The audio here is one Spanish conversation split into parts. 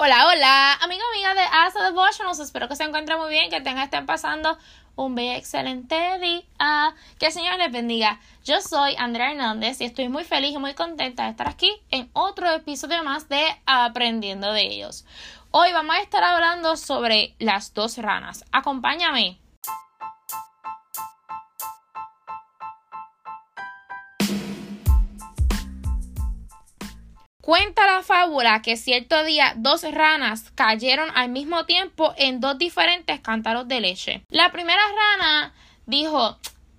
Hola, hola, amigo, amiga de Asa Devotionals. Espero que se encuentren muy bien, que tengan, estén pasando un bello, excelente día. Que el Señor les bendiga. Yo soy Andrea Hernández y estoy muy feliz y muy contenta de estar aquí en otro episodio más de Aprendiendo de ellos. Hoy vamos a estar hablando sobre las dos ranas. Acompáñame. Cuenta la fábula que cierto día dos ranas cayeron al mismo tiempo en dos diferentes cántaros de leche. La primera rana dijo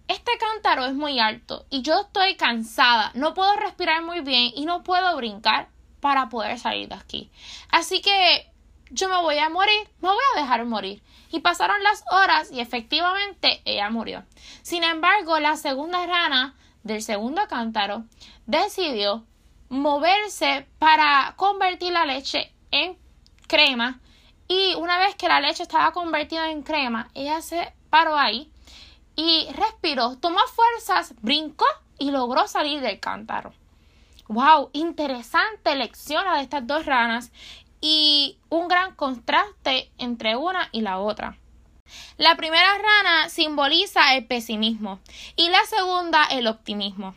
este cántaro es muy alto y yo estoy cansada, no puedo respirar muy bien y no puedo brincar para poder salir de aquí. Así que yo me voy a morir, me voy a dejar morir. Y pasaron las horas y efectivamente ella murió. Sin embargo, la segunda rana del segundo cántaro decidió moverse para convertir la leche en crema y una vez que la leche estaba convertida en crema, ella se paró ahí y respiró, tomó fuerzas, brincó y logró salir del cántaro. ¡Wow! Interesante lección de estas dos ranas y un gran contraste entre una y la otra. La primera rana simboliza el pesimismo y la segunda el optimismo.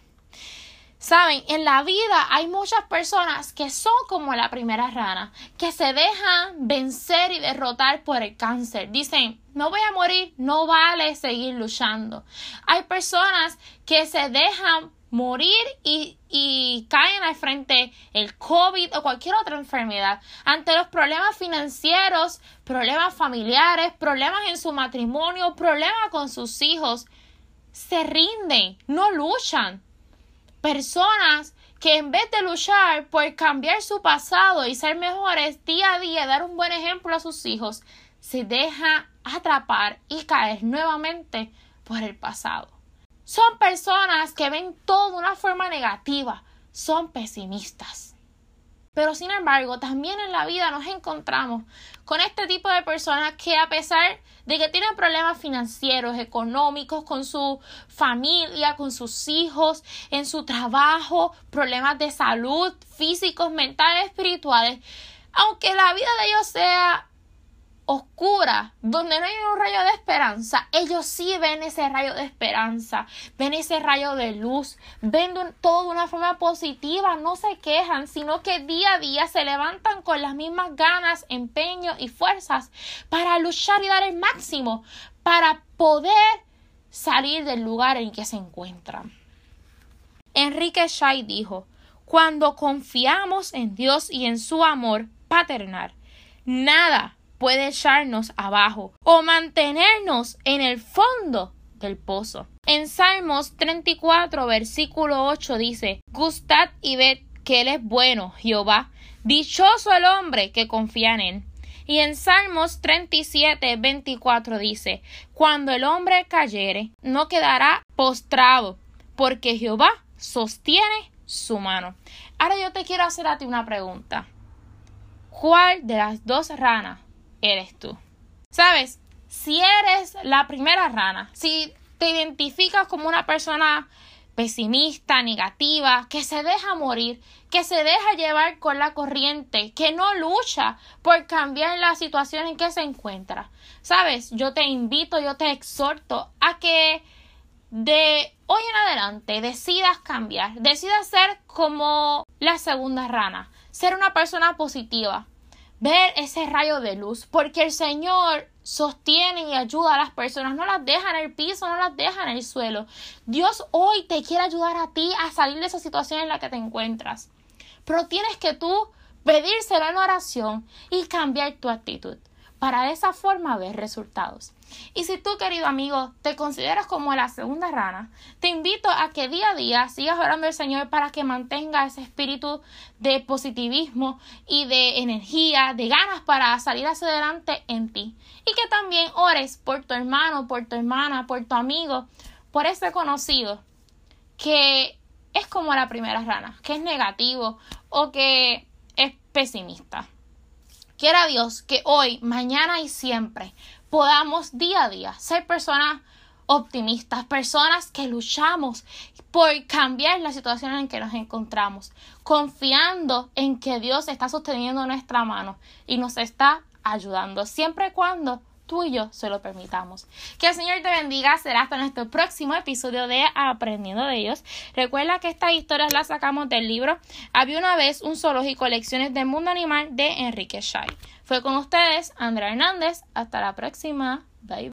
Saben, en la vida hay muchas personas que son como la primera rana, que se dejan vencer y derrotar por el cáncer. Dicen, no voy a morir, no vale seguir luchando. Hay personas que se dejan morir y, y, caen al frente el COVID o cualquier otra enfermedad. Ante los problemas financieros, problemas familiares, problemas en su matrimonio, problemas con sus hijos, se rinden, no luchan Personas que en vez de luchar por cambiar su pasado y ser mejores día a día, dar un buen ejemplo a sus hijos, se deja atrapar y caer nuevamente por el pasado. Son personas que ven todo de una forma negativa, son pesimistas. Pero sin embargo, también en la vida nos encontramos con este tipo de personas que a pesar de que tienen problemas financieros, económicos, con su familia, con sus hijos, en su trabajo, problemas de salud, físicos, mentales, espirituales, aunque la vida de ellos sea oscura, donde no hay un rayo de esperanza, ellos sí ven ese rayo de esperanza, ven ese rayo de luz, ven todo de una forma positiva, no se quejan, sino que día a día se levantan con las mismas ganas, empeño y fuerzas para luchar y dar el máximo, para poder salir del lugar en que se encuentran. Enrique Shai dijo, cuando confiamos en Dios y en su amor paternal, nada puede echarnos abajo o mantenernos en el fondo del pozo. En Salmos 34, versículo 8 dice, Gustad y ved que Él es bueno, Jehová, dichoso el hombre que confía en Él. Y en Salmos 37, 24 dice, Cuando el hombre cayere, no quedará postrado, porque Jehová sostiene su mano. Ahora yo te quiero hacer a ti una pregunta. ¿Cuál de las dos ranas eres tú. ¿Sabes? Si eres la primera rana, si te identificas como una persona pesimista, negativa, que se deja morir, que se deja llevar con la corriente, que no lucha por cambiar la situación en que se encuentra. Sabes, yo te invito, yo te exhorto a que de hoy en adelante decidas cambiar, decidas ser como la segunda rana, ser una persona positiva, ver ese rayo de luz, porque el Señor sostiene y ayuda a las personas, no las deja en el piso, no las deja en el suelo. Dios hoy te quiere ayudar a ti a salir de esa situación en la que te encuentras. Pero tienes que tú pedírselo en oración y cambiar tu actitud para de esa forma ver resultados. Y si tú, querido amigo, te consideras como la segunda rana, te invito a que día a día sigas orando al Señor para que mantenga ese espíritu de positivismo y de energía, de ganas para salir hacia adelante en ti. Y que también ores por tu hermano, por tu hermana, por tu amigo, por ese conocido que es como la primera rana, que es negativo o que es pesimista. Quiera Dios que hoy, mañana y siempre podamos día a día ser personas optimistas, personas que luchamos por cambiar la situación en que nos encontramos, confiando en que Dios está sosteniendo nuestra mano y nos está ayudando, siempre y cuando tú y yo se lo permitamos. Que el Señor te bendiga. Será hasta nuestro próximo episodio de Aprendiendo de ellos. Recuerda que estas historias las sacamos del libro Había una vez un zoológico Lecciones del Mundo Animal de Enrique Shai. Fue con ustedes Andrea Hernández. Hasta la próxima. Bye.